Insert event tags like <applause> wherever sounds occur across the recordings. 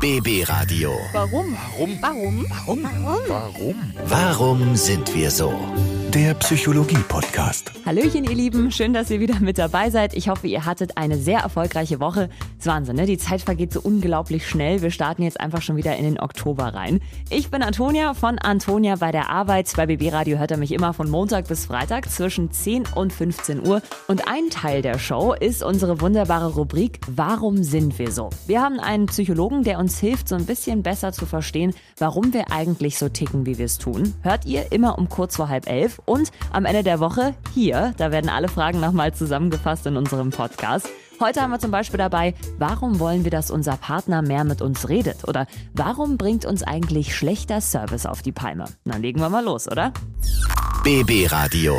BB Radio. Warum? Warum? Warum? Warum? Warum? Warum sind wir so? Der Psychologie-Podcast. Hallöchen, ihr Lieben. Schön, dass ihr wieder mit dabei seid. Ich hoffe, ihr hattet eine sehr erfolgreiche Woche. Das ist Wahnsinn, ne? Die Zeit vergeht so unglaublich schnell. Wir starten jetzt einfach schon wieder in den Oktober rein. Ich bin Antonia von Antonia bei der Arbeit. Bei BB Radio hört er mich immer von Montag bis Freitag zwischen 10 und 15 Uhr. Und ein Teil der Show ist unsere wunderbare Rubrik Warum sind wir so? Wir haben einen Psychologen, der uns hilft, so ein bisschen besser zu verstehen, warum wir eigentlich so ticken, wie wir es tun. Hört ihr immer um kurz vor halb elf und am Ende der Woche hier, da werden alle Fragen nochmal zusammengefasst in unserem Podcast. Heute haben wir zum Beispiel dabei, warum wollen wir, dass unser Partner mehr mit uns redet? Oder warum bringt uns eigentlich schlechter Service auf die Palme? Na, legen wir mal los, oder? BB Radio.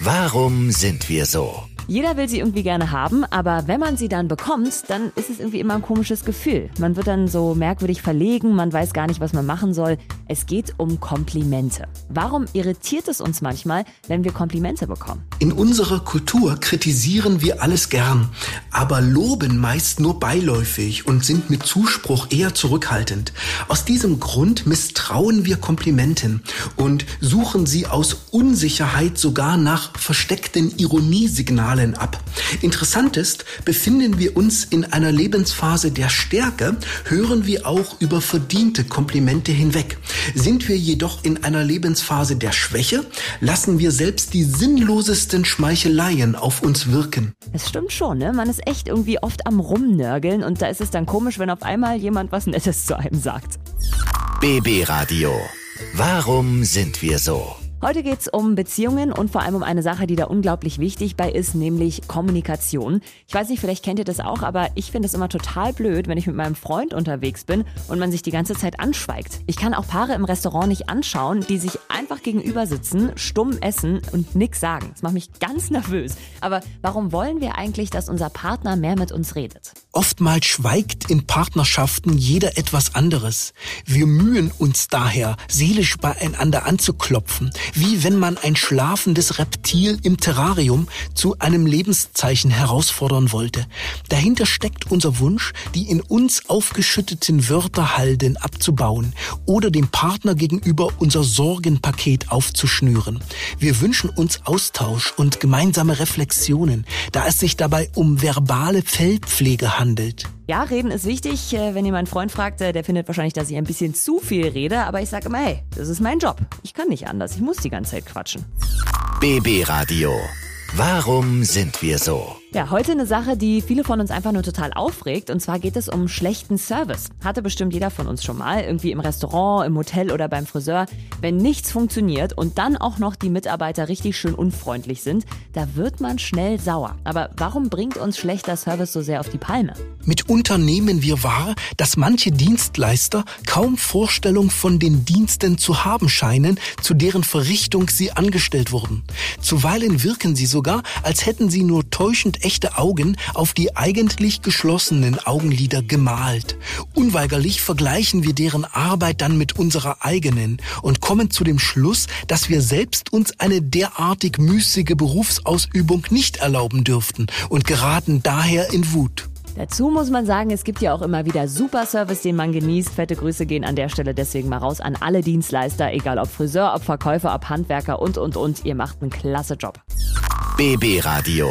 Warum sind wir so? Jeder will sie irgendwie gerne haben, aber wenn man sie dann bekommt, dann ist es irgendwie immer ein komisches Gefühl. Man wird dann so merkwürdig verlegen, man weiß gar nicht, was man machen soll. Es geht um Komplimente. Warum irritiert es uns manchmal, wenn wir Komplimente bekommen? In unserer Kultur kritisieren wir alles gern, aber loben meist nur beiläufig und sind mit Zuspruch eher zurückhaltend. Aus diesem Grund misstrauen wir Komplimenten und suchen sie aus Unsicherheit sogar nach versteckten Ironiesignalen ab. Interessant ist, befinden wir uns in einer Lebensphase der Stärke, hören wir auch über verdiente Komplimente hinweg. Sind wir jedoch in einer Lebensphase der Schwäche, lassen wir selbst die sinnlosesten Schmeicheleien auf uns wirken. Es stimmt schon, ne? Man ist echt irgendwie oft am Rumnörgeln und da ist es dann komisch, wenn auf einmal jemand was Nettes zu einem sagt. BB Radio. Warum sind wir so? Heute geht's um Beziehungen und vor allem um eine Sache, die da unglaublich wichtig bei ist, nämlich Kommunikation. Ich weiß nicht, vielleicht kennt ihr das auch, aber ich finde es immer total blöd, wenn ich mit meinem Freund unterwegs bin und man sich die ganze Zeit anschweigt. Ich kann auch Paare im Restaurant nicht anschauen, die sich einfach gegenüber sitzen, stumm essen und nix sagen. Das macht mich ganz nervös. Aber warum wollen wir eigentlich, dass unser Partner mehr mit uns redet? Oftmals schweigt in Partnerschaften jeder etwas anderes. Wir mühen uns daher, seelisch beieinander anzuklopfen, wie wenn man ein schlafendes Reptil im Terrarium zu einem Lebenszeichen herausfordern wollte. Dahinter steckt unser Wunsch, die in uns aufgeschütteten Wörterhalden abzubauen oder dem Partner gegenüber unser Sorgenpaket aufzuschnüren. Wir wünschen uns Austausch und gemeinsame Reflexionen, da es sich dabei um verbale Fellpflege handelt. Ja, reden ist wichtig. Äh, Wenn ihr meinen Freund fragt, äh, der findet wahrscheinlich, dass ich ein bisschen zu viel rede, aber ich sage immer, hey, das ist mein Job. Ich kann nicht anders. Ich muss die ganze Zeit quatschen. BB Radio. Warum sind wir so? Ja, heute eine Sache, die viele von uns einfach nur total aufregt. Und zwar geht es um schlechten Service. Hatte bestimmt jeder von uns schon mal. Irgendwie im Restaurant, im Hotel oder beim Friseur. Wenn nichts funktioniert und dann auch noch die Mitarbeiter richtig schön unfreundlich sind, da wird man schnell sauer. Aber warum bringt uns schlechter Service so sehr auf die Palme? Mitunter nehmen wir wahr, dass manche Dienstleister kaum Vorstellung von den Diensten zu haben scheinen, zu deren Verrichtung sie angestellt wurden. Zuweilen wirken sie sogar, als hätten sie nur täuschend echte Augen auf die eigentlich geschlossenen Augenlider gemalt. Unweigerlich vergleichen wir deren Arbeit dann mit unserer eigenen und kommen zu dem Schluss, dass wir selbst uns eine derartig müßige Berufsausübung nicht erlauben dürften und geraten daher in Wut. Dazu muss man sagen, es gibt ja auch immer wieder super Service, den man genießt. Fette Grüße gehen an der Stelle deswegen mal raus an alle Dienstleister, egal ob Friseur, ob Verkäufer, ob Handwerker und, und, und. Ihr macht einen klasse Job. BB Radio.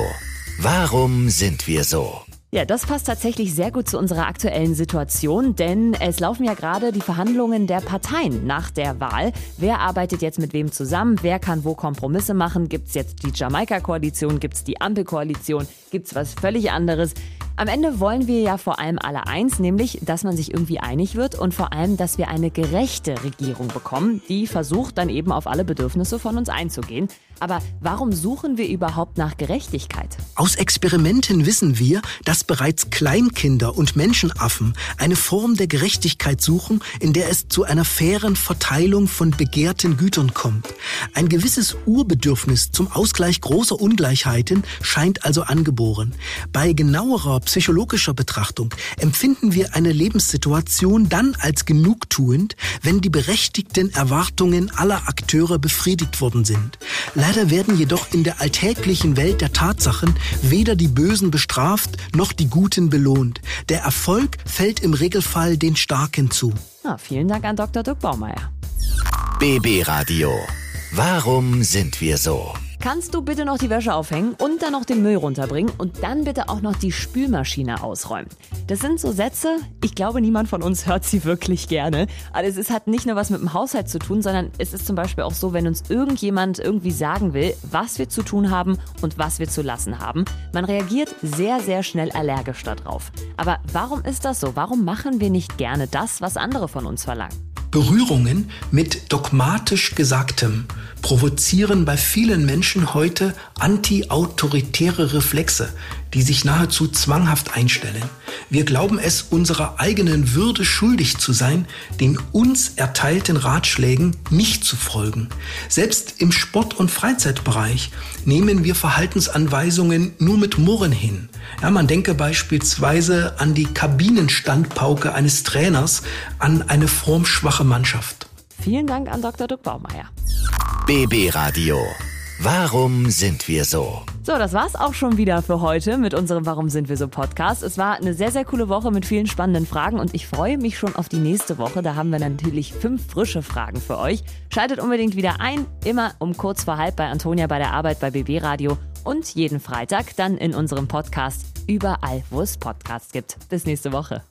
Warum sind wir so? Ja, das passt tatsächlich sehr gut zu unserer aktuellen Situation, denn es laufen ja gerade die Verhandlungen der Parteien nach der Wahl. Wer arbeitet jetzt mit wem zusammen? Wer kann wo Kompromisse machen? Gibt's jetzt die Jamaika-Koalition? Gibt's die Ampel-Koalition? Gibt's was völlig anderes? Am Ende wollen wir ja vor allem alle eins, nämlich, dass man sich irgendwie einig wird und vor allem, dass wir eine gerechte Regierung bekommen, die versucht dann eben auf alle Bedürfnisse von uns einzugehen. Aber warum suchen wir überhaupt nach Gerechtigkeit? Aus Experimenten wissen wir, dass bereits Kleinkinder und Menschenaffen eine Form der Gerechtigkeit suchen, in der es zu einer fairen Verteilung von begehrten Gütern kommt. Ein gewisses Urbedürfnis zum Ausgleich großer Ungleichheiten scheint also angeboren. Bei genauerer psychologischer Betrachtung empfinden wir eine Lebenssituation dann als genugtuend, wenn die berechtigten Erwartungen aller Akteure befriedigt worden sind. Leider werden jedoch in der alltäglichen Welt der Tatsachen weder die Bösen bestraft noch die Guten belohnt. Der Erfolg fällt im Regelfall den Starken zu. Na, vielen Dank an Dr. Dirk Baumeier. BB Radio. Warum sind wir so? Kannst du bitte noch die Wäsche aufhängen und dann noch den Müll runterbringen und dann bitte auch noch die Spülmaschine ausräumen? Das sind so Sätze, ich glaube, niemand von uns <laughs> hört sie wirklich gerne. Aber es hat nicht nur was mit dem Haushalt zu tun, sondern es ist zum Beispiel auch so, wenn uns irgendjemand irgendwie sagen will, was wir zu tun haben und was wir zu lassen haben. Man reagiert sehr, sehr schnell allergisch darauf. Aber warum ist das so? Warum machen wir nicht gerne das, was andere von uns verlangen? Berührungen mit dogmatisch Gesagtem provozieren bei vielen Menschen heute anti-autoritäre Reflexe, die sich nahezu zwanghaft einstellen. Wir glauben es unserer eigenen Würde schuldig zu sein, den uns erteilten Ratschlägen nicht zu folgen. Selbst im Sport- und Freizeitbereich nehmen wir Verhaltensanweisungen nur mit Murren hin. Ja, man denke beispielsweise an die Kabinenstandpauke eines Trainers, an eine formschwache Mannschaft. Vielen Dank an Dr. Duck Baumeier. BB Radio. Warum sind wir so? So, das war's auch schon wieder für heute mit unserem Warum sind wir so Podcast. Es war eine sehr, sehr coole Woche mit vielen spannenden Fragen und ich freue mich schon auf die nächste Woche. Da haben wir natürlich fünf frische Fragen für euch. Schaltet unbedingt wieder ein, immer um kurz vor halb bei Antonia bei der Arbeit bei BB Radio und jeden Freitag dann in unserem Podcast überall, wo es Podcasts gibt. Bis nächste Woche.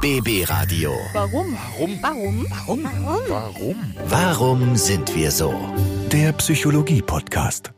BB Radio. Warum? Warum? Warum? Warum? Warum? Warum sind wir so? Der Psychologie-Podcast.